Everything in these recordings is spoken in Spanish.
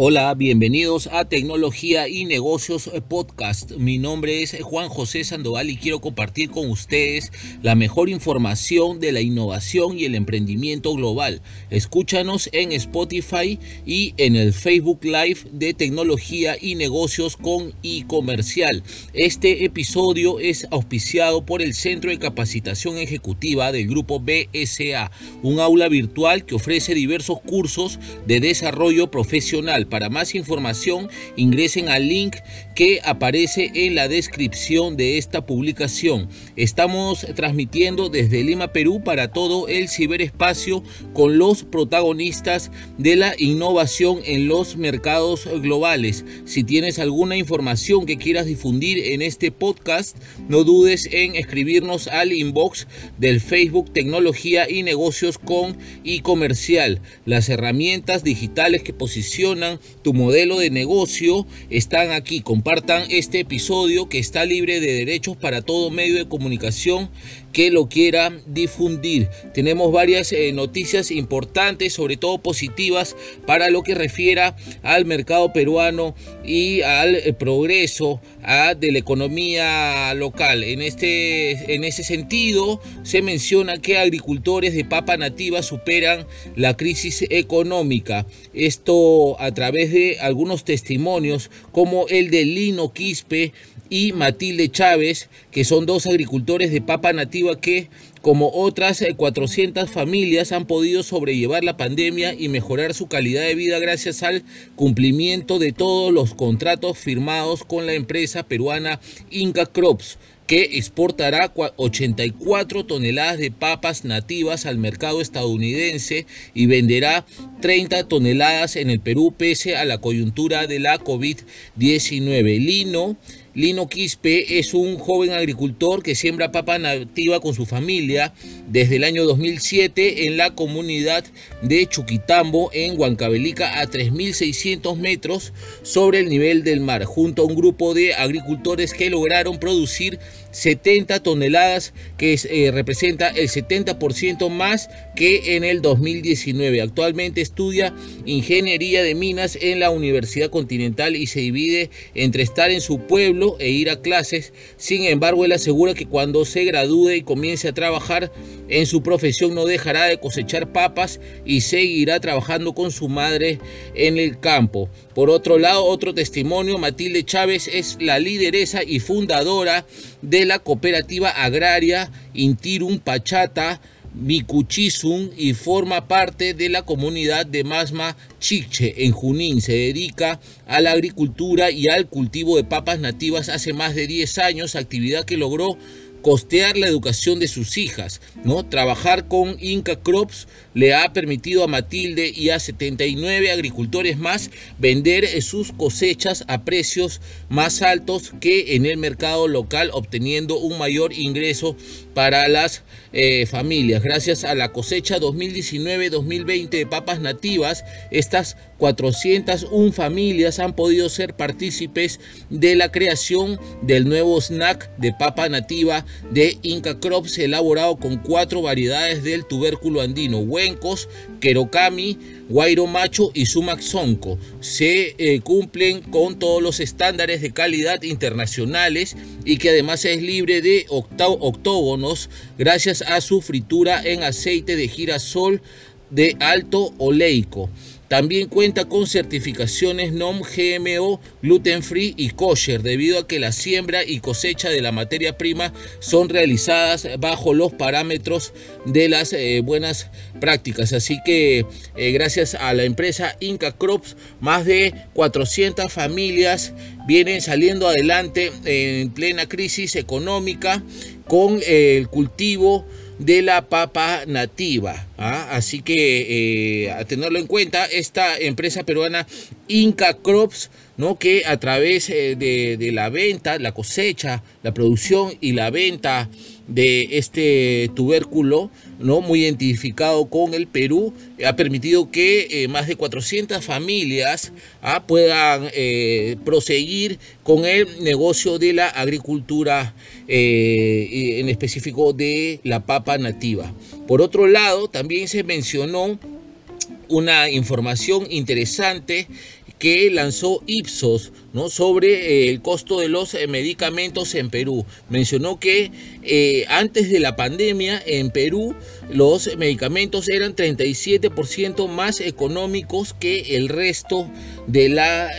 Hola, bienvenidos a Tecnología y Negocios Podcast. Mi nombre es Juan José Sandoval y quiero compartir con ustedes la mejor información de la innovación y el emprendimiento global. Escúchanos en Spotify y en el Facebook Live de Tecnología y Negocios con e-comercial. Este episodio es auspiciado por el Centro de Capacitación Ejecutiva del Grupo BSA, un aula virtual que ofrece diversos cursos de desarrollo profesional para más información ingresen al link que aparece en la descripción de esta publicación. Estamos transmitiendo desde Lima, Perú para todo el ciberespacio con los protagonistas de la innovación en los mercados globales. Si tienes alguna información que quieras difundir en este podcast, no dudes en escribirnos al inbox del Facebook Tecnología y Negocios con y Comercial. Las herramientas digitales que posicionan tu modelo de negocio están aquí. Compartan este episodio que está libre de derechos para todo medio de comunicación que lo quiera difundir. Tenemos varias eh, noticias importantes, sobre todo positivas, para lo que refiera al mercado peruano y al eh, progreso de la economía local. En, este, en ese sentido, se menciona que agricultores de papa nativa superan la crisis económica. Esto a través de algunos testimonios como el de Lino Quispe y Matilde Chávez, que son dos agricultores de papa nativa que, como otras 400 eh, familias, han podido sobrellevar la pandemia y mejorar su calidad de vida gracias al cumplimiento de todos los contratos firmados con la empresa peruana Inca Crops que exportará 84 toneladas de papas nativas al mercado estadounidense y venderá 30 toneladas en el Perú pese a la coyuntura de la COVID-19. Lino Lino Quispe es un joven agricultor que siembra papa nativa con su familia desde el año 2007 en la comunidad de Chuquitambo en Huancavelica a 3.600 metros sobre el nivel del mar, junto a un grupo de agricultores que lograron producir 70 toneladas, que eh, representa el 70% más que en el 2019. Actualmente estudia ingeniería de minas en la Universidad Continental y se divide entre estar en su pueblo e ir a clases. Sin embargo, él asegura que cuando se gradúe y comience a trabajar en su profesión no dejará de cosechar papas y seguirá trabajando con su madre en el campo. Por otro lado, otro testimonio, Matilde Chávez es la lideresa y fundadora de la cooperativa agraria Intirum Pachata Micuchizun y forma parte de la comunidad de Masma Chiche en Junín. Se dedica a la agricultura y al cultivo de papas nativas hace más de 10 años, actividad que logró costear la educación de sus hijas, ¿no? Trabajar con Inca Crops le ha permitido a Matilde y a 79 agricultores más vender sus cosechas a precios más altos que en el mercado local, obteniendo un mayor ingreso para las eh, familias. Gracias a la cosecha 2019-2020 de papas nativas, estas 401 familias han podido ser partícipes de la creación del nuevo snack de papa nativa de Inca Crops elaborado con cuatro variedades del tubérculo andino, huencos, querocami, guairo macho y sumac sonco. Se eh, cumplen con todos los estándares de calidad internacionales y que además es libre de octógonos gracias a su fritura en aceite de girasol de alto oleico. También cuenta con certificaciones NOM, GMO, gluten free y kosher, debido a que la siembra y cosecha de la materia prima son realizadas bajo los parámetros de las eh, buenas prácticas. Así que eh, gracias a la empresa Inca Crops, más de 400 familias vienen saliendo adelante en plena crisis económica con el cultivo de la papa nativa. ¿ah? Así que eh, a tenerlo en cuenta, esta empresa peruana Inca Crops, ¿no? que a través eh, de, de, la venta, la cosecha, la producción y la venta de este tubérculo, ¿no? muy identificado con el Perú, ha permitido que eh, más de 400 familias ¿ah? puedan proseguir con el negocio de la agricultura, en específico de la papa nativa. Por otro lado, también se mencionó una información interesante que lanzó Ipsos ¿no? sobre eh, el costo de los eh, medicamentos en Perú. Mencionó que eh, antes de la pandemia en Perú los medicamentos eran 37% más económicos que el resto de la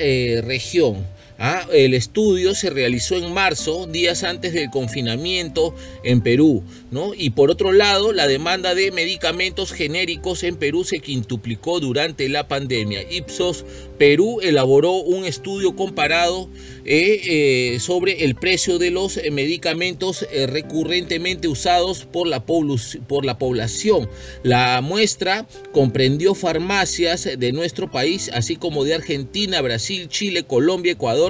región. Ah, el estudio se realizó en marzo, días antes del confinamiento en Perú, ¿no? Y por otro lado, la demanda de medicamentos genéricos en Perú se quintuplicó durante la pandemia. Ipsos Perú elaboró un estudio comparado eh, eh, sobre el precio de los medicamentos eh, recurrentemente usados por la población. La muestra comprendió farmacias de nuestro país, así como de Argentina, Brasil, Chile, Colombia, Ecuador,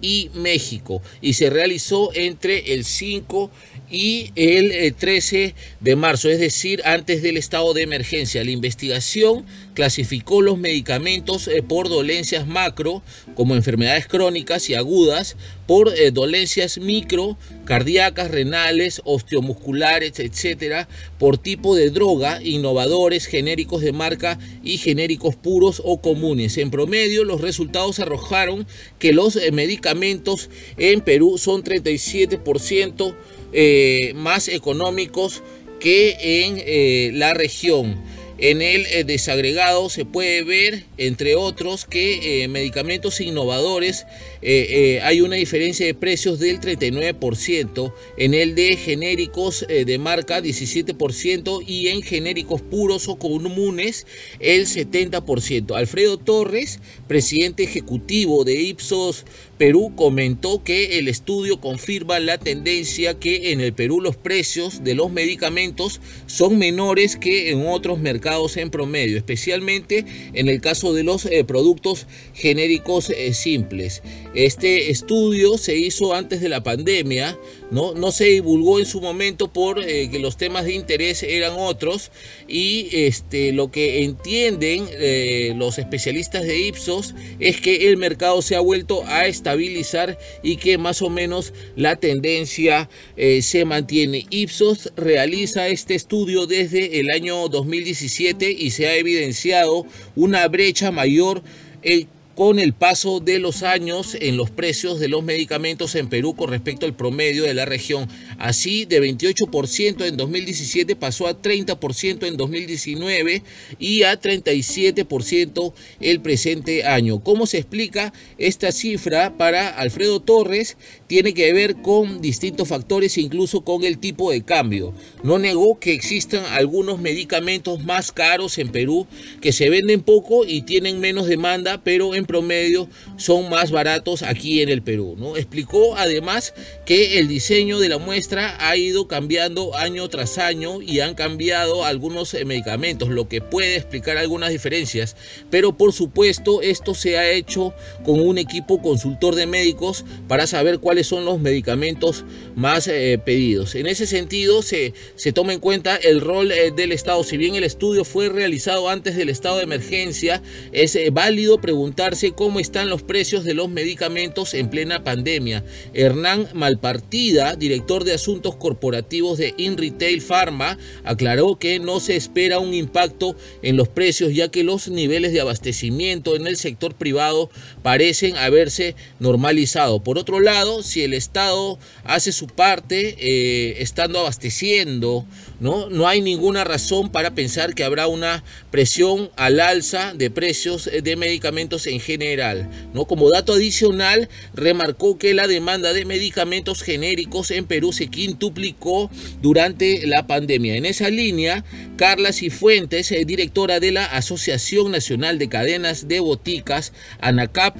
y México y se realizó entre el 5 y el 13 eh, de marzo, es decir, antes del estado de emergencia. La investigación clasificó los medicamentos eh, por dolencias macro, como enfermedades crónicas y agudas, por eh, dolencias micro, cardíacas, renales, osteomusculares, etcétera, por tipo de droga, innovadores, genéricos de marca y genéricos puros o comunes. En promedio, los resultados arrojaron que los medicamentos en Perú son 37% eh, más económicos que en eh, la región. En el eh, desagregado se puede ver, entre otros, que medicamentos innovadores hay una diferencia de precios del 39%, en el de genéricos de marca 17% y en genéricos puros o comunes el 70%. Alfredo Torres, presidente ejecutivo de Ipsos Perú comentó que el estudio confirma la tendencia que en el Perú los precios de los medicamentos son menores que en otros mercados en promedio, especialmente en el caso de los eh, productos genéricos eh, simples. Este estudio se hizo antes de la pandemia, no, no se divulgó en su momento por eh, que los temas de interés eran otros y este, lo que entienden los especialistas de Ipsos es que el mercado se ha vuelto a estabilizar y que más o menos la tendencia eh, se mantiene. Ipsos realiza este estudio desde el año 2017 y se ha evidenciado una brecha mayor. Eh, con el paso de los años en los precios de los medicamentos en Perú con respecto al promedio de la región. Así, de 28% en 2017 pasó a 30% en 2019 y a 37% el presente año. ¿Cómo se explica esta cifra para Alfredo Torres? Tiene que ver con distintos factores, incluso con el tipo de cambio. No negó que existan algunos medicamentos más caros en Perú que se venden poco y tienen menos demanda, pero en promedio son más baratos aquí en el Perú. ¿no? Explicó además que el diseño de la muestra ha ido cambiando año tras año y han cambiado algunos eh, medicamentos, lo que puede explicar algunas diferencias, pero por supuesto esto se ha hecho con un equipo consultor de médicos para saber cuáles son los medicamentos más eh, pedidos. En ese sentido se, se toma en cuenta el rol eh, del Estado. Si bien el estudio fue realizado antes del estado de emergencia, es válido preguntarse cómo están los precios de los medicamentos en plena pandemia. Hernán Malpartida, director de asuntos corporativos de InRetail Pharma, aclaró que no se espera un impacto en los precios ya que los niveles de abastecimiento en el sector privado parecen haberse normalizado. Por otro lado, si el Estado hace su parte eh, estando abasteciendo, ¿no? no hay ninguna razón para pensar que habrá una presión al alza de precios de medicamentos en general. ¿no? Como dato adicional, remarcó que la demanda de medicamentos genéricos en Perú se quintuplicó durante la pandemia. En esa línea, Carla Cifuentes, eh, directora de la Asociación Nacional de Cadenas de Boticas, ANACAP,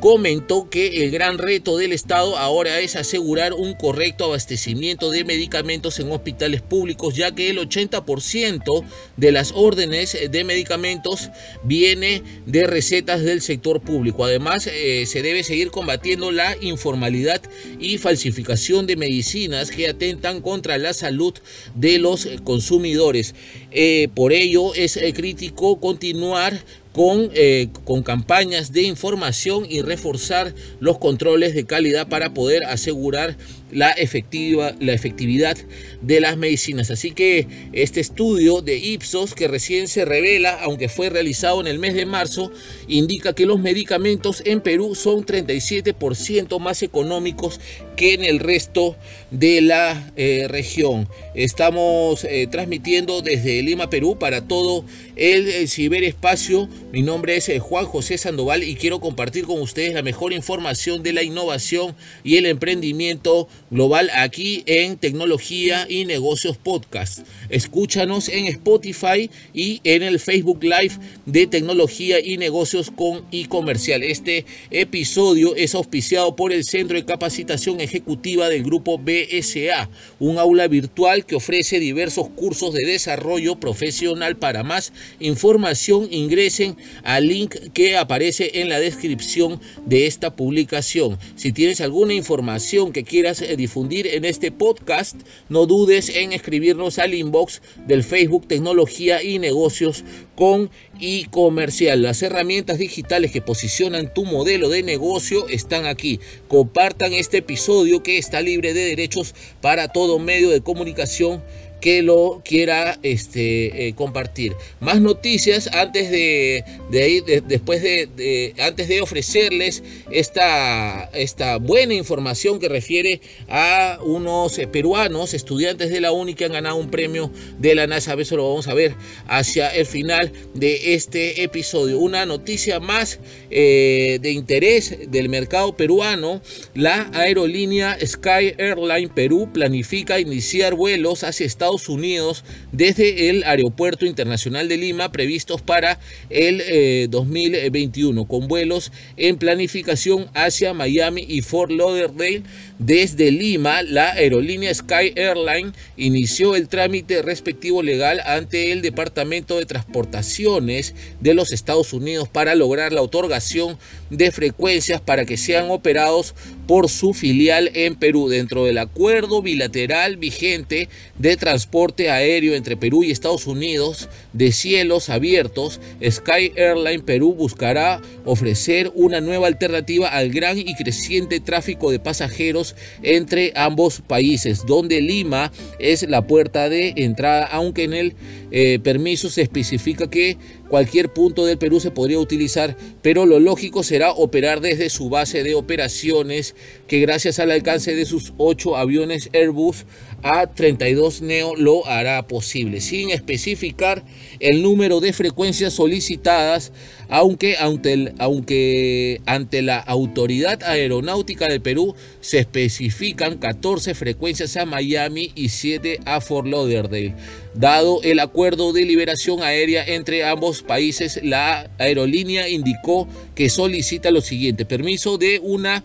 comentó que el gran reto del Estado ahora es asegurar un correcto abastecimiento de medicamentos en hospitales públicos, ya que el 80% de las órdenes de medicamentos viene de recetas del sector público. Además, eh, se debe seguir combatiendo la informalidad y falsificación de medicinas que atentan contra la salud de los consumidores. Eh, por ello, es eh, crítico continuar con, eh, con campañas de información y reforzar los controles de calidad para poder asegurar la, efectiva, la efectividad de las medicinas. Así que este estudio de Ipsos, que recién se revela, aunque fue realizado en el mes de marzo, indica que los medicamentos en Perú son 37% más económicos que en el resto de la eh, región. Estamos eh, transmitiendo desde Lima, Perú, para todo el, ciberespacio. Mi nombre es eh, Juan José Sandoval y quiero compartir con ustedes la mejor información de la innovación y el emprendimiento global aquí en Tecnología y Negocios Podcast. Escúchanos en Spotify y en el Facebook Live de Tecnología y Negocios con y Comercial. Este episodio es auspiciado por el Centro de Capacitación Ejecutiva del Grupo BSA, un aula virtual que ofrece diversos cursos de desarrollo profesional. Para más información ingresen al link que aparece en la descripción de esta publicación. Si tienes alguna información que quieras eh, difundir en este podcast, no dudes en escribirnos al inbox del Facebook Tecnología y Negocios con y comercial. Las herramientas digitales que posicionan tu modelo de negocio están aquí. Compartan este episodio que está libre de derechos para todo medio de comunicación que lo quiera este, eh, compartir. Más noticias antes de, de, después de, antes de ofrecerles esta, esta buena información que refiere a unos eh, peruanos estudiantes de la UNI que han ganado un premio de la NASA. Eso lo vamos a ver hacia el final de este episodio. Una noticia más eh, de interés del mercado peruano. La aerolínea Sky Airline Perú planifica iniciar vuelos hacia Estados Unidos desde el Aeropuerto Internacional de Lima previstos para el 2021 eh, con vuelos en planificación hacia Miami y Fort Lauderdale desde Lima, la aerolínea Sky Airline inició el trámite respectivo legal ante el Departamento de Transportaciones de los Estados Unidos para lograr la otorgación de frecuencias para que sean operados por su filial en Perú. Dentro del acuerdo bilateral vigente de transporte aéreo entre Perú y Estados Unidos de cielos abiertos, Sky Airline Perú buscará ofrecer una nueva alternativa al gran y creciente tráfico de pasajeros entre ambos países, donde Lima es la puerta de entrada, aunque en el eh, permiso se especifica que cualquier punto del Perú se podría utilizar, pero lo lógico será operar desde su base de operaciones, que gracias al alcance de sus ocho aviones Airbus A32 Neo lo hará posible, sin especificar el número de frecuencias solicitadas, aunque ante, aunque ante la Autoridad Aeronáutica del Perú se especifican 14 frecuencias a Miami y 7 a Fort Lauderdale. Dado el acuerdo de liberación aérea entre ambos países, la aerolínea indicó que solicita lo siguiente, permiso de una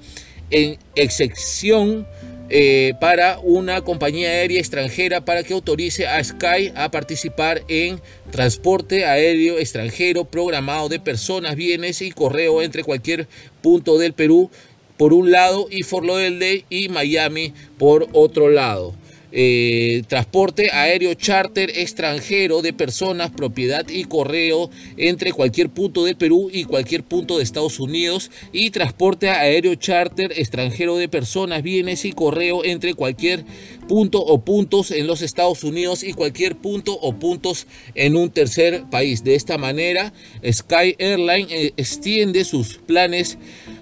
excepción eh, para una compañía aérea extranjera para que autorice a Sky a participar en transporte aéreo extranjero programado de personas, bienes y correo entre cualquier punto del Perú por un lado y Fort Lauderdale y Miami por otro lado. Eh, transporte aéreo charter extranjero de personas, propiedad y correo entre cualquier punto del Perú y cualquier punto de Estados Unidos y transporte aéreo charter extranjero de personas, bienes y correo entre cualquier punto o puntos en los Estados Unidos y cualquier punto o puntos en un tercer país. De esta manera, Sky Airline eh, extiende sus planes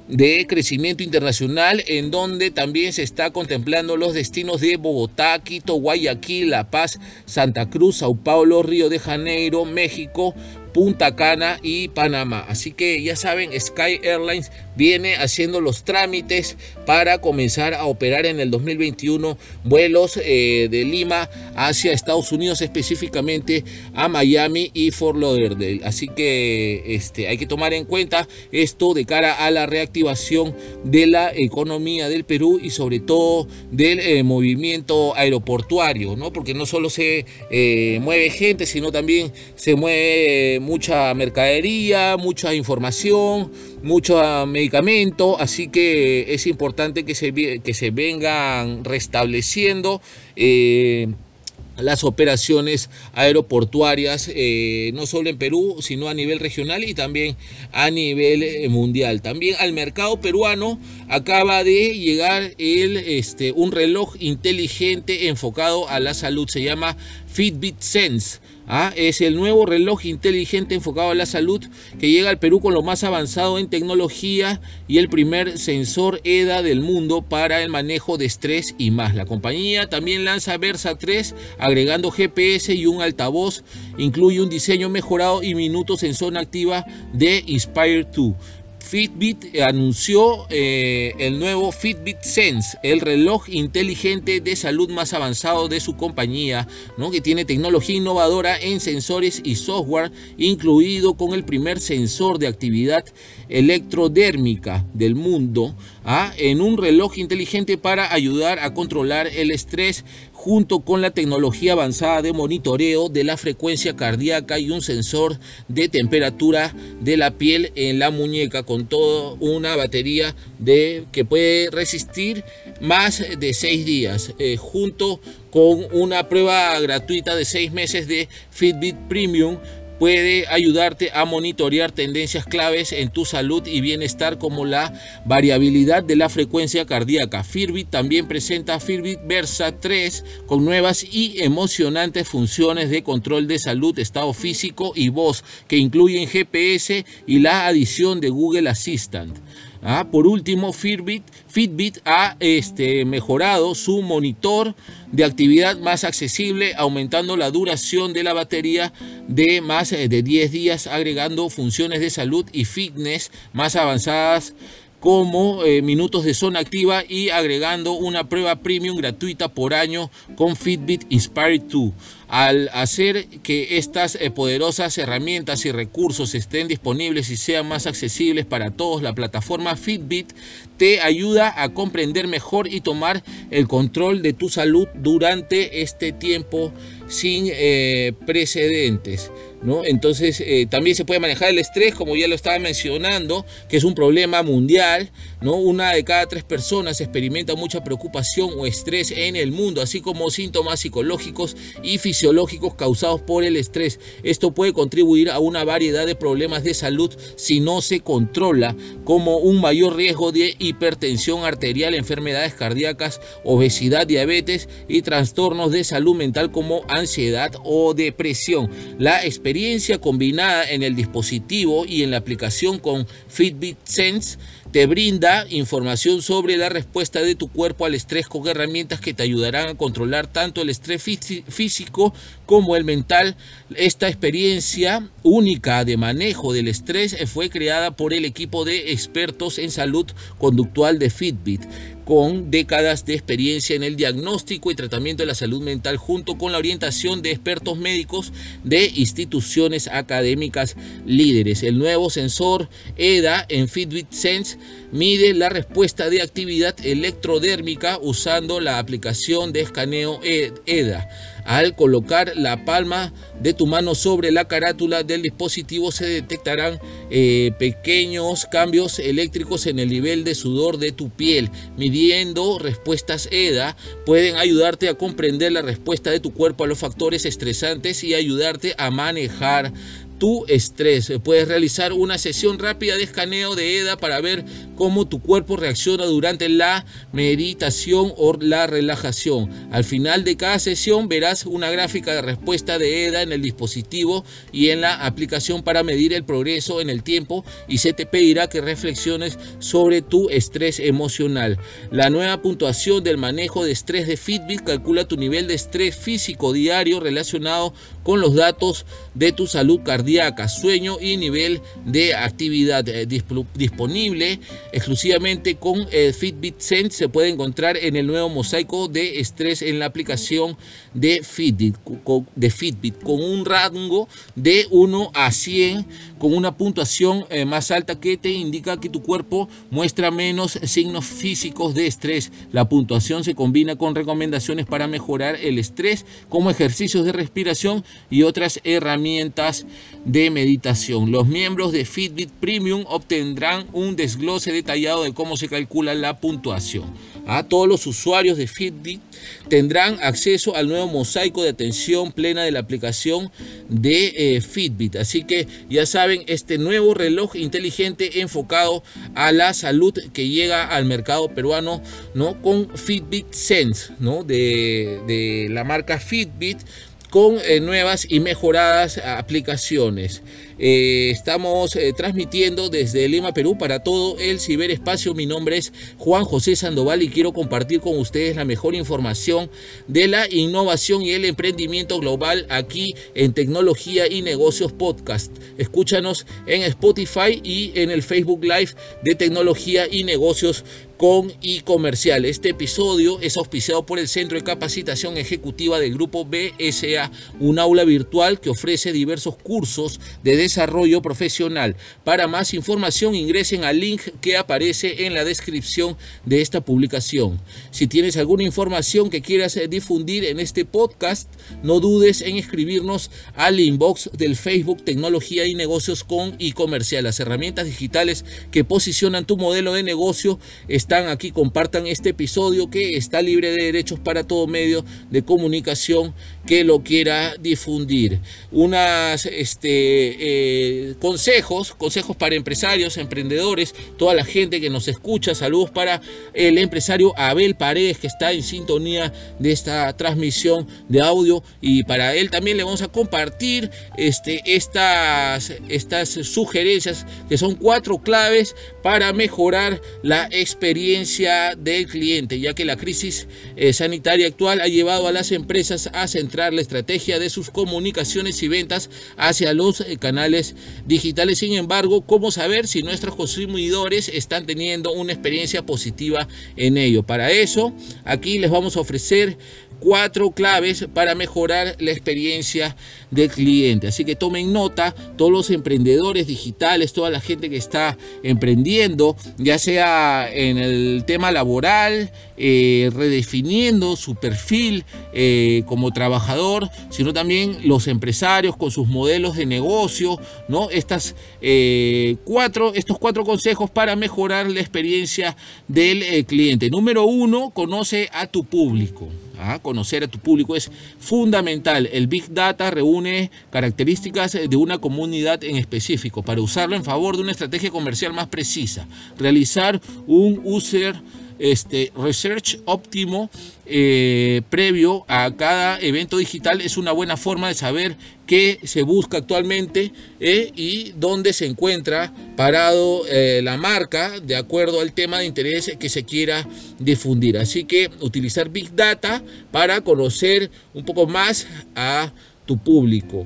de crecimiento internacional en donde también se está contemplando los destinos de Bogotá, Quito, Guayaquil, La Paz, Santa Cruz, Sao Paulo, Río de Janeiro, México, Punta Cana y Panamá. Así que ya saben, Sky Airlines viene haciendo los trámites para comenzar a operar en el 2021 vuelos eh, de Lima hacia Estados Unidos, específicamente a Miami y Fort Lauderdale. Así que este, hay que tomar en cuenta esto de cara a la reactivación de la economía del Perú y sobre todo del eh, movimiento aeroportuario, ¿no? porque no solo se eh, mueve gente, sino también se mueve mucha mercadería, mucha información, mucho medicamento, así que es importante que se, que se vengan restableciendo. Eh, las operaciones aeroportuarias, eh, no solo en Perú, sino a nivel regional y también a nivel eh, mundial. También al mercado peruano acaba de llegar el, este, un reloj inteligente enfocado a la salud, se llama Fitbit Sense. ¿Ah? Es el nuevo reloj inteligente enfocado a la salud que llega al Perú con lo más avanzado en tecnología y el primer sensor EDA del mundo para el manejo de estrés y más. La compañía también lanza Versa 3 agregando GPS y un altavoz. Incluye un diseño mejorado y minutos en zona activa de Inspire 2. Fitbit anunció eh, el nuevo Fitbit Sense, el reloj inteligente de salud más avanzado de su compañía, ¿no? que tiene tecnología innovadora en sensores y software, incluido con el primer sensor de actividad electrodérmica del mundo, ¿ah? en un reloj inteligente para ayudar a controlar el estrés junto con la tecnología avanzada de monitoreo de la frecuencia cardíaca y un sensor de temperatura de la piel en la muñeca con toda una batería de, que puede resistir más de seis días eh, junto con una prueba gratuita de seis meses de Fitbit Premium puede ayudarte a monitorear tendencias claves en tu salud y bienestar como la variabilidad de la frecuencia cardíaca. Fitbit también presenta Fitbit Versa 3 con nuevas y emocionantes funciones de control de salud, estado físico y voz que incluyen GPS y la adición de Google Assistant. Ah, por último, Fitbit, ha este, mejorado su monitor de actividad más accesible, aumentando la duración de la batería de más eh, de 10 días, agregando funciones de salud y fitness más avanzadas como eh, minutos de zona activa y agregando una prueba premium gratuita por año con Fitbit Inspire 2. Al hacer que estas eh, poderosas herramientas y recursos estén disponibles y sean más accesibles para todos, la plataforma Fitbit te ayuda a comprender mejor y tomar el control de tu salud durante este tiempo sin eh, precedentes. ¿No? Entonces eh, también se puede manejar el estrés, como ya lo estaba mencionando, que es un problema mundial. ¿no? Una de cada tres personas experimenta mucha preocupación o estrés en el mundo, así como síntomas psicológicos y fisiológicos causados por el estrés. Esto puede contribuir a una variedad de problemas de salud si no se controla, como un mayor riesgo de hipertensión arterial, enfermedades cardíacas, obesidad, diabetes y trastornos de salud mental como ansiedad o depresión. La experiencia combinada en el dispositivo y en la aplicación con Fitbit Sense te brinda información sobre la respuesta de tu cuerpo al estrés con herramientas que te ayudarán a controlar tanto el estrés físico como el mental. Esta experiencia única de manejo del estrés fue creada por el equipo de expertos en salud conductual de Fitbit con décadas de experiencia en el diagnóstico y tratamiento de la salud mental junto con la orientación de expertos médicos de instituciones académicas líderes. El nuevo sensor EDA en Fitbit Sense mide la respuesta de actividad electrodérmica usando la aplicación de escaneo EDA. Al colocar la palma de tu mano sobre la carátula del dispositivo se detectarán eh, pequeños cambios eléctricos en el nivel de sudor de tu piel. Midiendo respuestas EDA pueden ayudarte a comprender la respuesta de tu cuerpo a los factores estresantes y ayudarte a manejar tu estrés. Puedes realizar una sesión rápida de escaneo de EDA para ver cómo tu cuerpo reacciona durante la meditación o la relajación. Al final de cada sesión verás una gráfica de respuesta de EDA en el dispositivo y en la aplicación para medir el progreso en el tiempo y se te pedirá que reflexiones sobre tu estrés emocional. La nueva puntuación del manejo de estrés de Fitbit calcula tu nivel de estrés físico diario relacionado con los datos de tu salud cardíaca, sueño y nivel de actividad eh, disponible exclusivamente con el Fitbit Sense. Se puede encontrar en el nuevo mosaico de estrés en la aplicación de Fitbit, de Fitbit con un rango de 1 a 100 con una puntuación eh, más alta que te indica que tu cuerpo muestra menos signos físicos de estrés. La puntuación se combina con recomendaciones para mejorar el estrés como ejercicios de respiración y otras herramientas de meditación. Los miembros de Fitbit Premium obtendrán un desglose detallado de cómo se calcula la puntuación. A todos los usuarios de Fitbit tendrán acceso al nuevo mosaico de atención plena de la aplicación de eh, Fitbit. Así que ya saben, este nuevo reloj inteligente enfocado a la salud que llega al mercado peruano, ¿no? Con Fitbit Sense, ¿no? De, de la marca Fitbit con eh, nuevas y mejoradas aplicaciones. Eh, estamos eh, transmitiendo desde Lima, Perú, para todo el ciberespacio. Mi nombre es Juan José Sandoval y quiero compartir con ustedes la mejor información de la innovación y el emprendimiento global aquí en Tecnología y Negocios Podcast. Escúchanos en Spotify y en el Facebook Live de Tecnología y Negocios con y comercial. Este episodio es auspiciado por el Centro de Capacitación Ejecutiva del Grupo BSA, un aula virtual que ofrece diversos cursos de desarrollo profesional. Para más información ingresen al link que aparece en la descripción de esta publicación. Si tienes alguna información que quieras difundir en este podcast, no dudes en escribirnos al inbox del Facebook Tecnología y Negocios con y comercial. Las herramientas digitales que posicionan tu modelo de negocio están aquí, compartan este episodio que está libre de derechos para todo medio de comunicación que lo quiera difundir. Unas este, eh, consejos, consejos para empresarios, emprendedores, toda la gente que nos escucha. Saludos para el empresario Abel Paredes que está en sintonía de esta transmisión de audio y para él también le vamos a compartir este, estas, estas sugerencias que son cuatro claves para mejorar la experiencia del cliente, ya que la crisis eh, sanitaria actual ha llevado a las empresas a centrar la estrategia de sus comunicaciones y ventas hacia los eh, digitales. Sin embargo, ¿cómo saber si nuestros consumidores están teniendo una experiencia positiva en ello? Para eso, aquí les vamos a ofrecer cuatro claves para mejorar la experiencia del cliente. Así que tomen nota, todos los emprendedores digitales, toda la gente que está emprendiendo, ya sea en el tema laboral, eh, redefiniendo su perfil eh, como trabajador, sino también los empresarios con sus modelos de negocio, ¿no? Estas eh, cuatro, estos cuatro consejos para mejorar la experiencia del cliente. Número uno, conoce a tu público. Conocer a tu público es fundamental. El Big Data reúne características de una comunidad en específico para usarlo en favor de una estrategia comercial más precisa. Realizar un user este, research óptimo eh, previo a cada evento digital es una buena forma de saber qué se busca actualmente eh, y dónde se encuentra parado eh, la marca de acuerdo al tema de interés que se quiera difundir. Así que utilizar Big Data para conocer un poco más a tu público.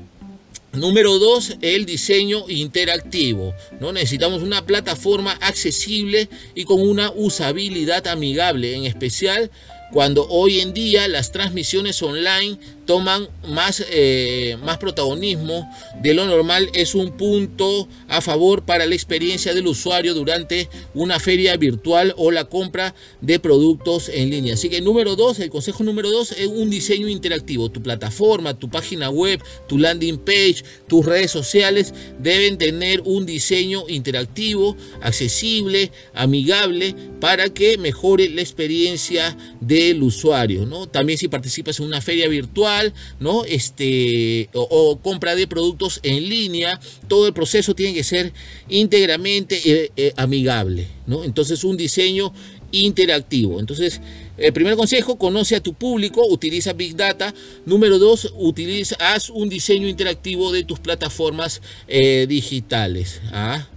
Número dos, el diseño interactivo. ¿no? Necesitamos una plataforma accesible y con una usabilidad amigable, en especial cuando hoy en día las transmisiones online toman más, eh, más protagonismo de lo normal es un punto a favor para la experiencia del usuario durante una feria virtual o la compra de productos en línea. Así que número dos, el consejo número dos es un diseño interactivo. Tu plataforma, tu página web, tu landing page, tus redes sociales deben tener un diseño interactivo, accesible, amigable para que mejore la experiencia del usuario. ¿no? También si participas en una feria virtual, ¿no? Este, o, compra de productos en línea, todo el proceso tiene que ser íntegramente eh, eh, amigable, ¿no? Entonces un diseño interactivo. Entonces, el primer consejo, conoce a tu público, utiliza Big Data. Número dos, utiliza, haz un diseño interactivo de tus plataformas eh, digitales. ¿ah?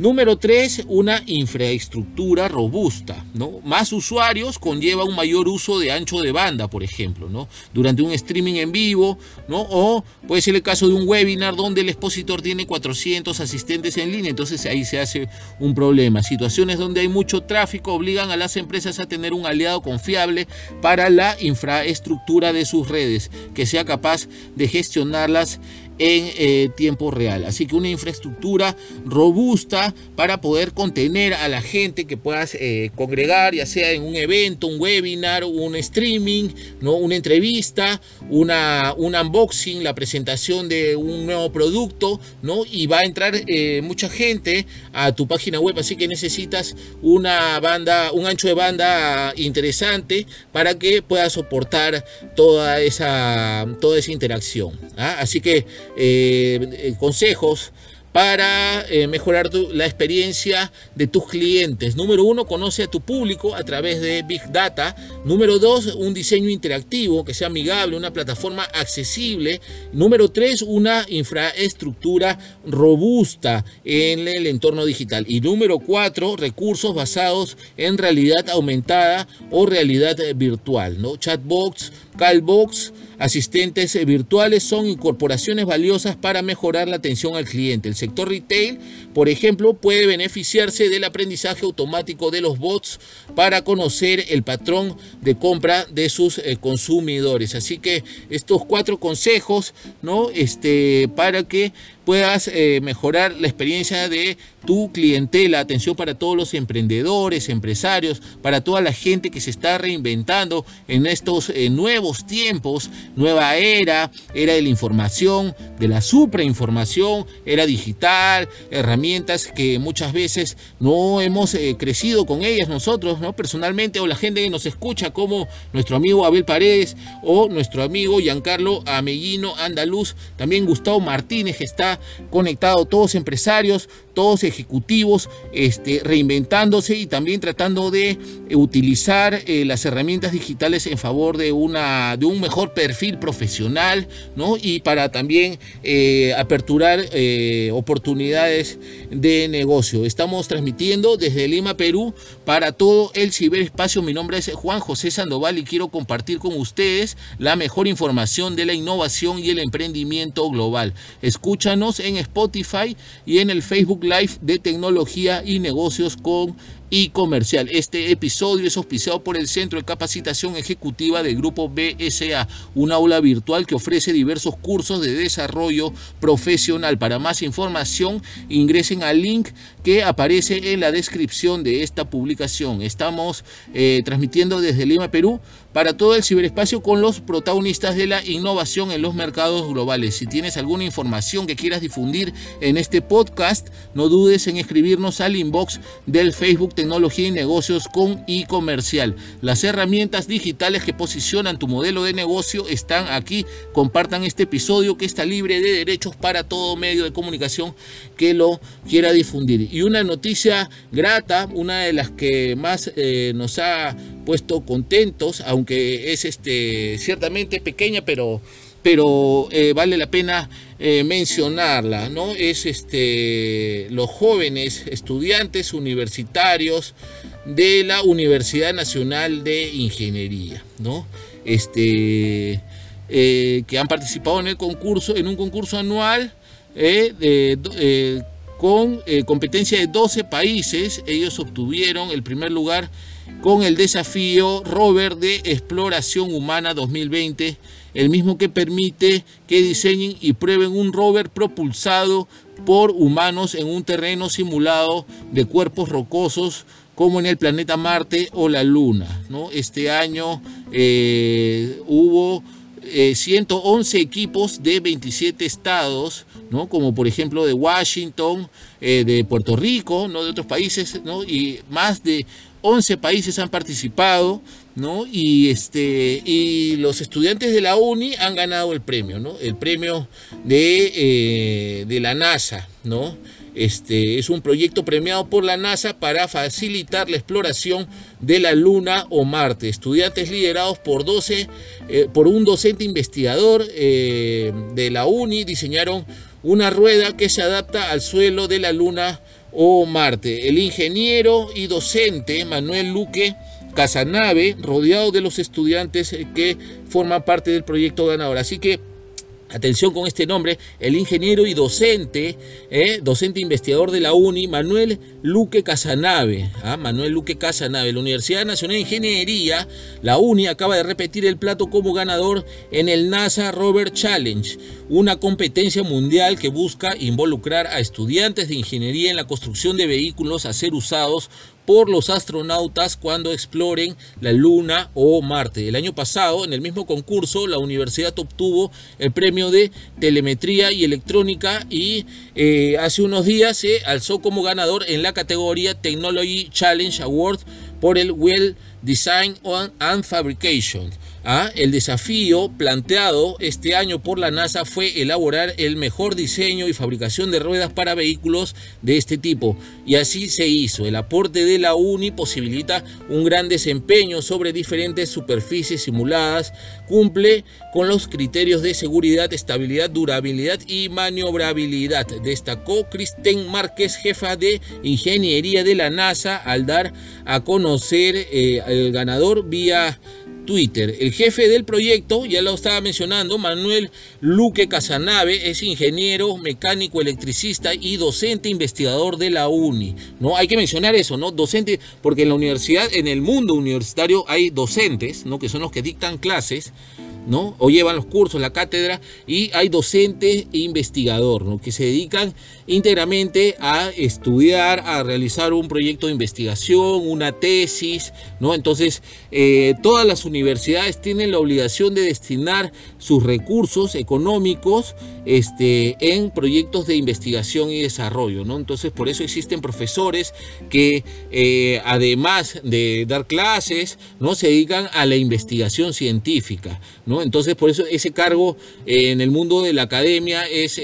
Número tres, una infraestructura robusta. ¿no? Más usuarios conlleva un mayor uso de ancho de banda, por ejemplo, ¿no? durante un streaming en vivo, ¿no? o puede ser el caso de un webinar donde el expositor tiene 400 asistentes en línea, entonces ahí se hace un problema. Situaciones donde hay mucho tráfico obligan a las empresas a tener un aliado confiable para la infraestructura de sus redes, que sea capaz de gestionarlas en eh, tiempo real. Así que una infraestructura robusta para poder contener a la gente que puedas eh, congregar, ya sea en un evento, un webinar, un streaming, ¿no? una entrevista, una, un unboxing, la presentación de un nuevo producto, ¿no? y va a entrar eh, mucha gente a tu página web, así que necesitas una banda, un ancho de banda interesante para que pueda soportar toda esa, toda esa interacción. ¿ah? Así que eh, eh, consejos para eh, mejorar la experiencia de tus clientes. Número uno, conoce a tu público a través de Big Data. Número dos, un diseño interactivo que sea amigable, una plataforma accesible. Número tres, una infraestructura robusta en el entorno digital. Y número cuatro, recursos basados en realidad aumentada o realidad virtual. ¿no? Chatbots, callbox, asistentes virtuales son incorporaciones valiosas para mejorar la atención al cliente. El sector retail, por ejemplo, puede beneficiarse del aprendizaje automático de los bots para conocer el patrón de compra de sus eh, consumidores. Así que estos cuatro consejos, ¿no? Este, para que puedas eh, mejorar la experiencia de tu clientela, atención para todos los emprendedores, empresarios, para toda la gente que se está reinventando en estos eh, nuevos tiempos, nueva era, era de la información, de la suprainformación, era digital, herramientas que muchas veces no hemos eh, crecido con ellas nosotros, ¿no? Personalmente, o la gente que nos escucha, como nuestro amigo Abel Paredes o nuestro amigo Giancarlo Amellino Andaluz, también Gustavo Martínez, que está conectado, todos empresarios, todos ejecutivos, este, reinventándose y también tratando de eh, utilizar eh, las herramientas digitales en favor de, una, de un mejor perfil profesional, ¿no? Y para también eh, aperturar oportunidades de negocio. Estamos transmitiendo desde Lima, Perú, para todo el ciberespacio. Mi nombre es Juan José Sandoval y quiero compartir con ustedes la mejor información de la innovación y el emprendimiento global. Escúchanos en Spotify y en el Facebook Live de tecnología y negocios con y comercial. Este episodio es auspiciado por el Centro de Capacitación Ejecutiva del Grupo BSA, un aula virtual que ofrece diversos cursos de desarrollo profesional. Para más información, ingresen al link que aparece en la descripción de esta publicación. Estamos eh, transmitiendo desde Lima, Perú, para todo el ciberespacio con los protagonistas de la innovación en los mercados globales. Si tienes alguna información que quieras difundir en este podcast, no dudes en escribirnos al inbox del Facebook tecnología y negocios con e-comercial. Las herramientas digitales que posicionan tu modelo de negocio están aquí. Compartan este episodio que está libre de derechos para todo medio de comunicación que lo quiera difundir. Y una noticia grata, una de las que más eh, nos ha puesto contentos, aunque es este, ciertamente pequeña, pero pero eh, vale la pena eh, mencionarla, ¿no? Es este, los jóvenes estudiantes universitarios de la Universidad Nacional de Ingeniería, ¿no? Este, eh, que han participado en el concurso, en un concurso anual con competencia de 12 países. Ellos obtuvieron el primer lugar con el desafío Rover de Exploración Humana 2020 el mismo que permite que diseñen y prueben un rover propulsado por humanos en un terreno simulado de cuerpos rocosos como en el planeta Marte o la Luna. ¿no? Este año eh, hubo 111 eh, equipos de 27 estados, ¿no? como por ejemplo de Washington, eh, de Puerto Rico, ¿no? de otros países, ¿no? y más de 11 países han participado, ¿no? Y, este, y los estudiantes de la UNI han ganado el premio, ¿no? El premio de, eh, de la NASA, ¿no? Este, es un proyecto premiado por la NASA para facilitar la exploración de la Luna o Marte. Estudiantes liderados por, 12, eh, por un docente investigador eh, de la UNI diseñaron una rueda que se adapta al suelo de la Luna o Marte. El ingeniero y docente Manuel Luque Casanave, rodeado de los estudiantes que forman parte del proyecto ganador. Así que Atención con este nombre, el ingeniero y docente, eh, docente investigador de la UNI, Manuel Luque Casanave. ¿ah? Manuel Luque Casanave. La Universidad Nacional de Ingeniería, la UNI, acaba de repetir el plato como ganador en el NASA Rover Challenge, una competencia mundial que busca involucrar a estudiantes de ingeniería en la construcción de vehículos a ser usados por los astronautas cuando exploren la Luna o Marte. El año pasado, en el mismo concurso, la universidad obtuvo el premio de telemetría y electrónica y eh, hace unos días se alzó como ganador en la categoría Technology Challenge Award por el Well Design and Fabrication. ¿Ah? El desafío planteado este año por la NASA fue elaborar el mejor diseño y fabricación de ruedas para vehículos de este tipo. Y así se hizo. El aporte de la UNI posibilita un gran desempeño sobre diferentes superficies simuladas, cumple con los criterios de seguridad, estabilidad, durabilidad y maniobrabilidad. Destacó Kristen Márquez, jefa de ingeniería de la NASA, al dar a conocer eh, el ganador vía Twitter. El jefe del proyecto, ya lo estaba mencionando, Manuel Luque Casanave, es ingeniero, mecánico, electricista y docente investigador de la UNI. ¿no? Hay que mencionar eso, ¿no? Docente, porque en la universidad, en el mundo universitario hay docentes, ¿no? Que son los que dictan clases ¿no? O llevan los cursos, la cátedra, y hay docente e investigador, ¿no? Que se dedican íntegramente a estudiar, a realizar un proyecto de investigación, una tesis, ¿no? Entonces, eh, todas las universidades tienen la obligación de destinar sus recursos económicos este, en proyectos de investigación y desarrollo, ¿no? Entonces, por eso existen profesores que, eh, además de dar clases, ¿no? Se dedican a la investigación científica, entonces, por eso ese cargo eh, en el mundo de la academia es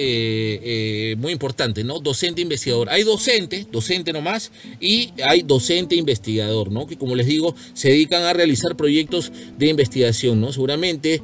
muy importante, ¿no? Docente investigador. Hay docente, docente nomás, y hay docente investigador, ¿no? Que como les digo, se dedican a realizar proyectos de investigación, ¿no? Seguramente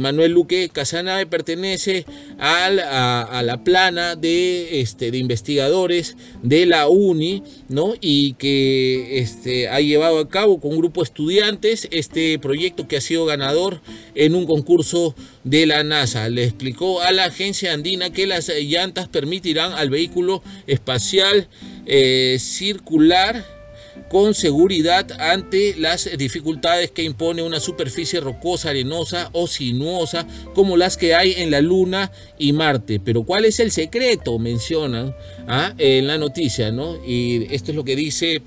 Manuel Luque Casanave pertenece a, la plana de, este, de investigadores de la UNI, ¿no? Y que este, ha llevado a cabo con un grupo de estudiantes este proyecto que ha sido ganador en un concurso de la NASA. Le explicó a la agencia andina que las llantas permitirán al vehículo espacial eh, circular con seguridad ante las dificultades que impone una superficie rocosa, arenosa o sinuosa como las que hay en la Luna y Marte. Pero ¿cuál es el secreto? Mencionan ¿ah? en la noticia, ¿no? Y esto es lo que dice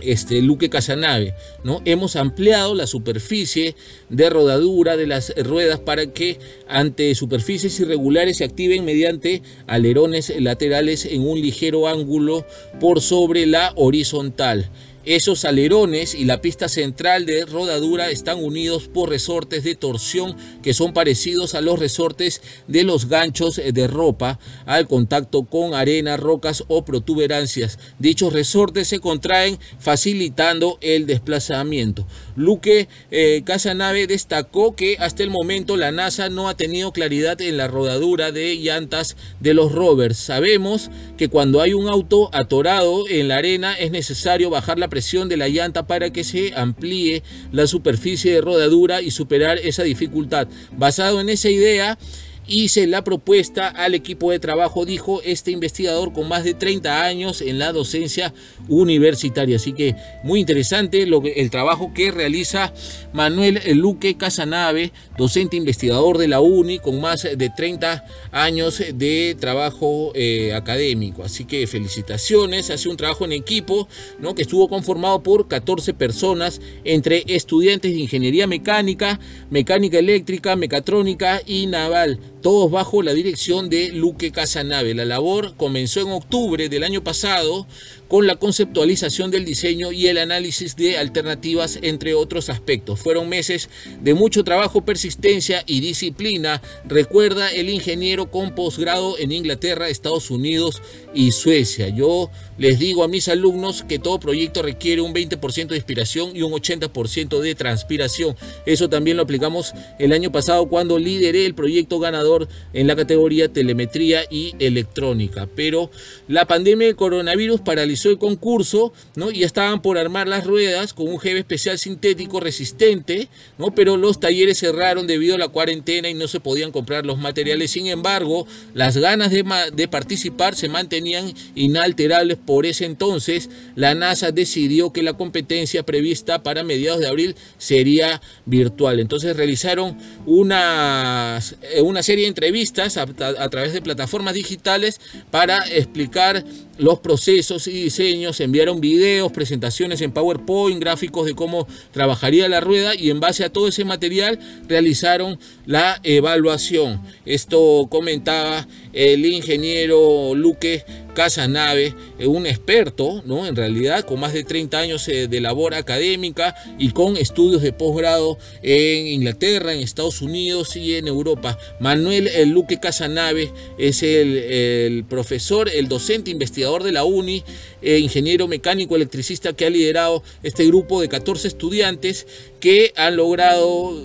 este, Luque Casanave, ¿no? Hemos ampliado la superficie de rodadura de las ruedas para que ante superficies irregulares se activen mediante alerones laterales en un ligero ángulo por sobre la horizontal. Esos alerones y la pista central de rodadura están unidos por resortes de torsión que son parecidos a los resortes de los ganchos de ropa al contacto con arena, rocas o protuberancias. Dichos resortes se contraen facilitando el desplazamiento. Luque eh, Casanave destacó que hasta el momento la NASA no ha tenido claridad en la rodadura de llantas de los rovers. Sabemos que cuando hay un auto atorado en la arena es necesario bajar la presión de la llanta para que se amplíe la superficie de rodadura y superar esa dificultad. Basado en esa idea, hice la propuesta al equipo de trabajo, dijo este investigador con más de 30 años en la docencia universitaria. Así que muy interesante lo el trabajo que realiza Manuel Luque Casanave, docente investigador de la UNI, con más de 30 años de trabajo eh, académico. Así que felicitaciones, hace un trabajo en equipo que estuvo conformado por 14 personas entre estudiantes de ingeniería mecánica, mecánica eléctrica, mecatrónica y naval todos bajo la dirección de Luque Casanave. La labor comenzó en octubre del año pasado con la conceptualización del diseño y el análisis de alternativas, entre otros aspectos. Fueron meses de mucho trabajo, persistencia y disciplina, recuerda el ingeniero con posgrado en Inglaterra, Estados Unidos y Suecia. Yo les digo a mis alumnos que todo proyecto requiere un 20% de inspiración y un 80% de transpiración. Eso también lo aplicamos el año pasado cuando lideré el proyecto ganador en la categoría telemetría y electrónica. Pero la pandemia del coronavirus paralizó realizó el concurso, ¿no? Y estaban por armar las ruedas con un gel especial sintético resistente, ¿no? Pero los talleres cerraron debido a la cuarentena y no se podían comprar los materiales. Sin embargo, las ganas de, participar se mantenían inalterables. Por ese entonces, la NASA decidió que la competencia prevista para mediados de abril sería virtual. Entonces realizaron una, una serie de entrevistas a través de plataformas digitales para explicar los procesos y diseños, enviaron videos, presentaciones en PowerPoint, gráficos de cómo trabajaría la rueda y en base a todo ese material realizaron la evaluación. Esto comentaba el ingeniero Luque Casanave, eh, un experto, ¿no? En realidad, con más de 30 años eh, de labor académica y con estudios de posgrado en Inglaterra, en Estados Unidos y en Europa. Manuel Luque Casanave es el, profesor, el docente investigador de la UNI, eh, ingeniero mecánico electricista que ha liderado este grupo de 14 estudiantes que han logrado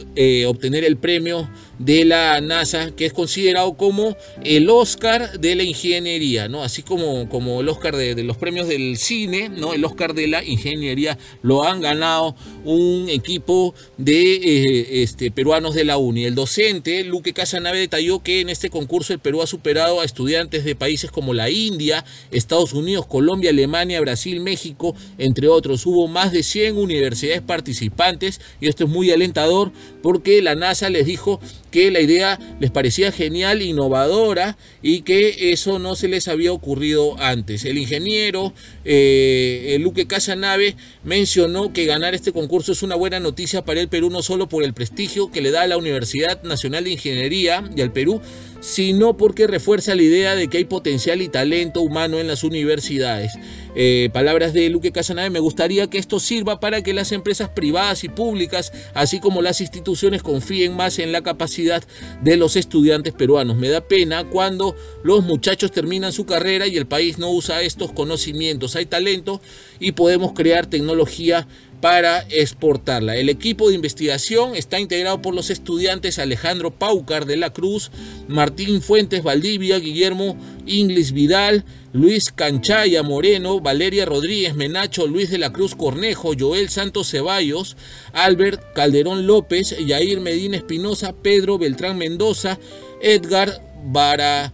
obtener el premio de la NASA, que es considerado como el Oscar de la ingeniería, ¿no? Así como, como el Oscar de, los premios del cine, ¿no? El Oscar de la ingeniería lo han ganado un equipo de eh, este, peruanos de la UNI. El docente, Luque Casanave, detalló que en este concurso el Perú ha superado a estudiantes de países como la India, Estados Unidos, Colombia, Alemania, Brasil, México, entre otros. Hubo más de 100 universidades participantes y esto es muy alentador porque la NASA les dijo que la idea les parecía genial, innovadora y que eso no se les había ocurrido antes. El ingeniero eh, Luque Casanave mencionó que ganar este concurso es una buena noticia para el Perú, no solo por el prestigio que le da a la Universidad Nacional de Ingeniería y al Perú, sino porque refuerza la idea de que hay potencial y talento humano en las universidades. Eh, palabras de Luque Casanave, me gustaría que esto sirva para que las empresas privadas y públicas, así como las instituciones, confíen más en la capacidad de los estudiantes peruanos. Me da pena cuando los muchachos terminan su carrera y el país no usa estos conocimientos. Hay talento y podemos crear tecnología para exportarla. El equipo de investigación está integrado por los estudiantes Alejandro Paucar de la Cruz, Martín Fuentes Valdivia, Guillermo Inglis Vidal, Luis Canchaya Moreno, Valeria Rodríguez Menacho, Luis de la Cruz Cornejo, Joel Santos Ceballos, Albert Calderón López, Yair Medina Espinosa, Pedro Beltrán Mendoza, Edgar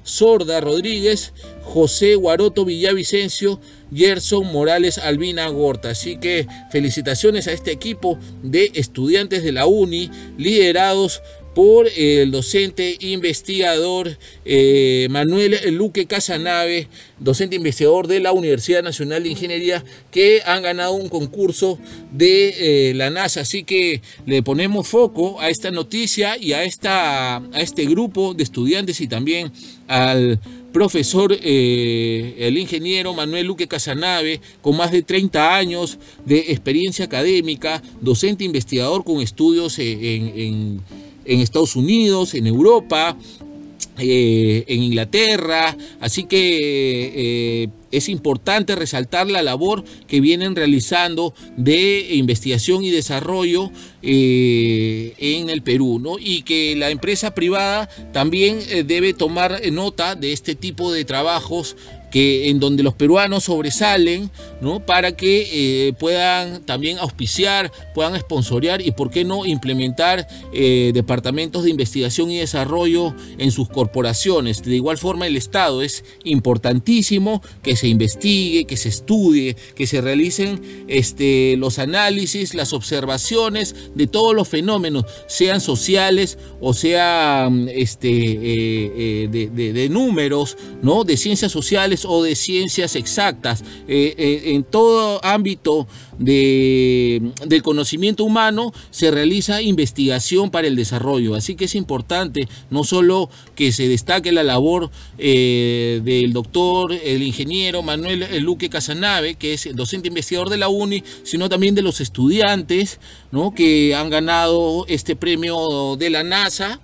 Sorda Rodríguez, José Guaroto Villavicencio, Gerson Morales Albina Gorta. Así que felicitaciones a este equipo de estudiantes de la UNI liderados por el docente investigador eh, Manuel Luque Casanave, docente investigador de la Universidad Nacional de Ingeniería, que han ganado un concurso de eh, la NASA. Así que le ponemos foco a esta noticia y a, esta, a este grupo de estudiantes y también al profesor, eh, el ingeniero Manuel Luque Casanave, con más de 30 años de experiencia académica, docente investigador con estudios en, Estados Unidos, en Europa, eh, en Inglaterra, así que eh, es importante resaltar la labor que vienen realizando de investigación y desarrollo eh, en el Perú, ¿no? Y que la empresa privada también debe tomar nota de este tipo de trabajos que en donde los peruanos sobresalen, ¿no? Para que eh, puedan también auspiciar, puedan esponsorear y por qué no implementar departamentos de investigación y desarrollo en sus corporaciones. De igual forma el Estado es importantísimo que se investigue, que se estudie, que se realicen este, los análisis, las observaciones de todos los fenómenos, sean sociales o sean este, eh, eh, de, números, ¿no? de ciencias sociales o de ciencias exactas. Eh, en todo ámbito de, del conocimiento humano se realiza investigación para el desarrollo. Así que es importante no solo que se destaque la labor del doctor, el ingeniero, Manuel Luque Casanave, que es docente investigador de la UNI, sino también de los estudiantes ¿no? que han ganado este premio de la NASA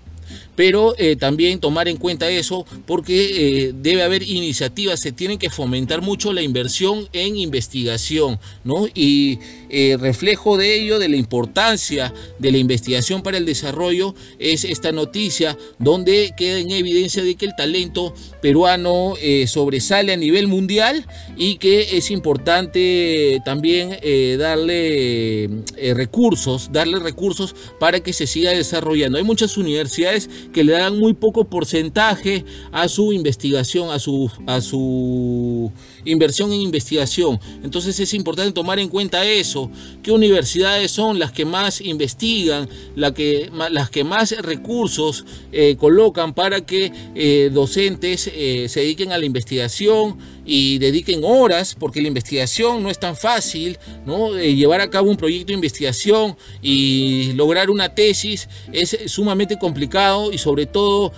pero eh, también tomar en cuenta eso porque eh, debe haber iniciativas, se tiene que fomentar mucho la inversión en investigación, ¿no? Y eh, reflejo de ello, de la importancia de la investigación para el desarrollo, es esta noticia donde queda en evidencia de que el talento peruano sobresale a nivel mundial y que es importante también darle recursos, darle recursos para que se siga desarrollando. Hay muchas universidades que le dan muy poco porcentaje a su investigación, a su, a su inversión en investigación. Entonces es importante tomar en cuenta eso, qué universidades son las que más investigan, la que, las que más recursos eh, colocan para que eh, docentes eh, se dediquen a la investigación y dediquen horas, porque la investigación no es tan fácil, ¿no? llevar a cabo un proyecto de investigación y lograr una tesis es sumamente complicado y sobre todo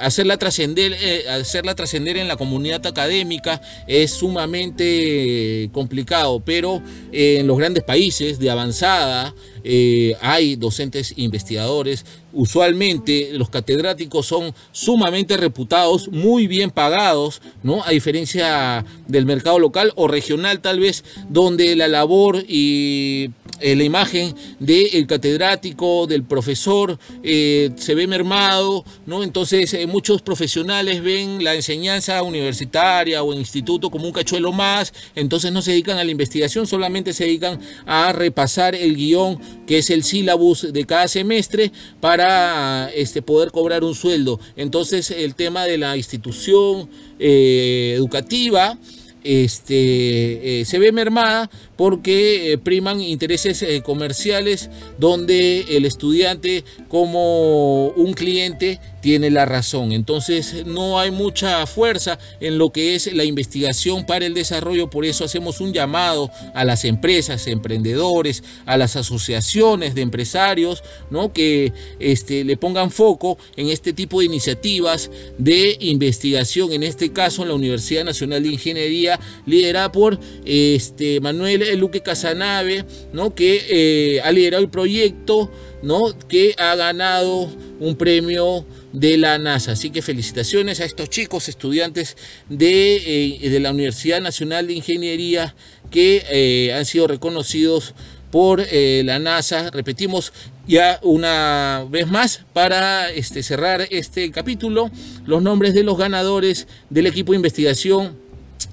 hacerla trascender hacerla trascender en la comunidad académica es sumamente complicado, pero en los grandes países de avanzada eh, hay docentes investigadores. Usualmente los catedráticos son sumamente reputados, muy bien pagados, ¿no? A diferencia del mercado local o regional tal vez, donde la labor y eh, la imagen del catedrático, del profesor, eh, se ve mermado, ¿no? Entonces muchos profesionales ven la enseñanza universitaria o instituto como un cachuelo más, entonces no se dedican a la investigación, solamente se dedican a repasar el guion que es el sílabus de cada semestre, para este, poder cobrar un sueldo. Entonces el tema de la institución eh, educativa este, eh, se ve mermada porque eh, priman intereses comerciales donde el estudiante como un cliente tiene la razón. Entonces no hay mucha fuerza en lo que es la investigación para el desarrollo, por eso hacemos un llamado a las empresas, emprendedores, a las asociaciones de empresarios, ¿no? que este, le pongan foco en este tipo de iniciativas de investigación, en este caso en la Universidad Nacional de Ingeniería, liderada por este, Manuel Luque Casanave, ¿no? que eh, ha liderado el proyecto, ¿no? que ha ganado un premio de la NASA. Así que felicitaciones a estos chicos estudiantes de, eh, de la Universidad Nacional de Ingeniería que eh, han sido reconocidos por eh, la NASA. Repetimos ya una vez más para este, cerrar este capítulo los nombres de los ganadores del equipo de investigación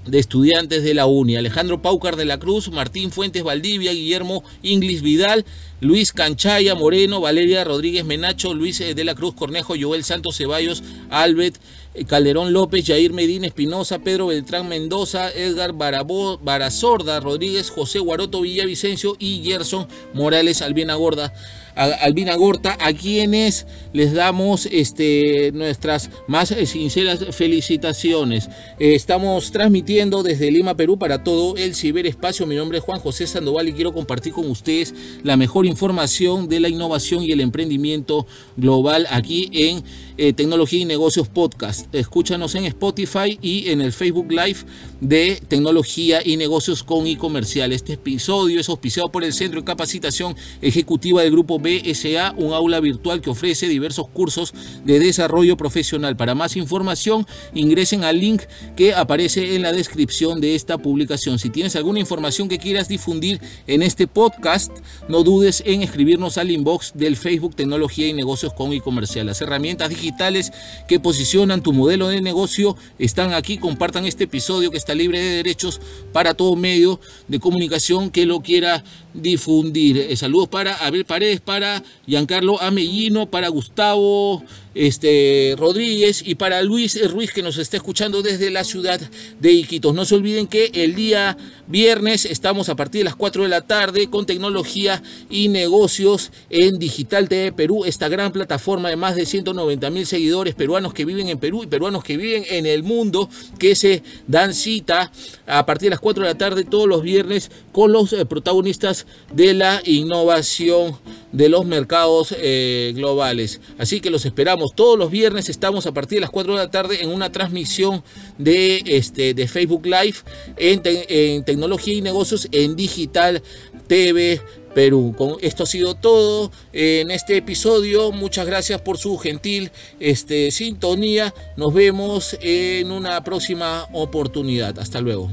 de estudiantes de la UNI. Alejandro Paucar de la Cruz, Martín Fuentes Valdivia, Guillermo Inglis Vidal, Luis Canchaya Moreno, Valeria Rodríguez Menacho, Luis eh, de la Cruz Cornejo, Joel Santos Ceballos, Albert Calderón López, Jair Medina Espinosa, Pedro Beltrán Mendoza, Edgar Barabó, Barazorda Rodríguez, José Guaroto Villavicencio y Gerson Morales Albina Gorda. Albina Gorta, a quienes les damos este, nuestras más sinceras felicitaciones. estamos transmitiendo desde Lima, Perú, para todo el ciberespacio. Mi nombre es Juan José Sandoval y quiero compartir con ustedes la mejor información de la innovación y el emprendimiento global aquí en eh, Tecnología y Negocios Podcast. Escúchanos en Spotify y en el Facebook Live de Tecnología y Negocios con y Comercial. Este episodio es auspiciado por el Centro de Capacitación Ejecutiva del Grupo BSA, un aula virtual que ofrece diversos cursos de desarrollo profesional. Para más información, ingresen al link que aparece en la descripción de esta publicación. Si tienes alguna información que quieras difundir en este podcast, no dudes en escribirnos al inbox del Facebook Tecnología y Negocios con y Comercial. Las herramientas digitales que posicionan tu modelo de negocio están aquí. Compartan este episodio que está libre de derechos para todo medio de comunicación que lo quiera difundir. Eh, saludos para Abel Paredes, para Giancarlo Amellino, para Gustavo este, Rodríguez y para Luis Ruiz que nos está escuchando desde la ciudad de Iquitos. No se olviden que el día viernes estamos a partir de las 4 de la tarde con tecnología y negocios en Digital TV Perú, esta gran plataforma de más de 190 mil seguidores peruanos que viven en Perú y peruanos que viven en el mundo que se dan cita a partir de las 4 de la tarde todos los viernes con los eh, protagonistas de la innovación de los mercados eh, globales. Así que los esperamos todos los viernes, estamos a partir de las 4 de la tarde en una transmisión de, este, de Facebook Live en, en tecnología y negocios en digital TV. Perú. Con esto ha sido todo en este episodio. Muchas gracias por su gentil este, sintonía. Nos vemos en una próxima oportunidad. Hasta luego.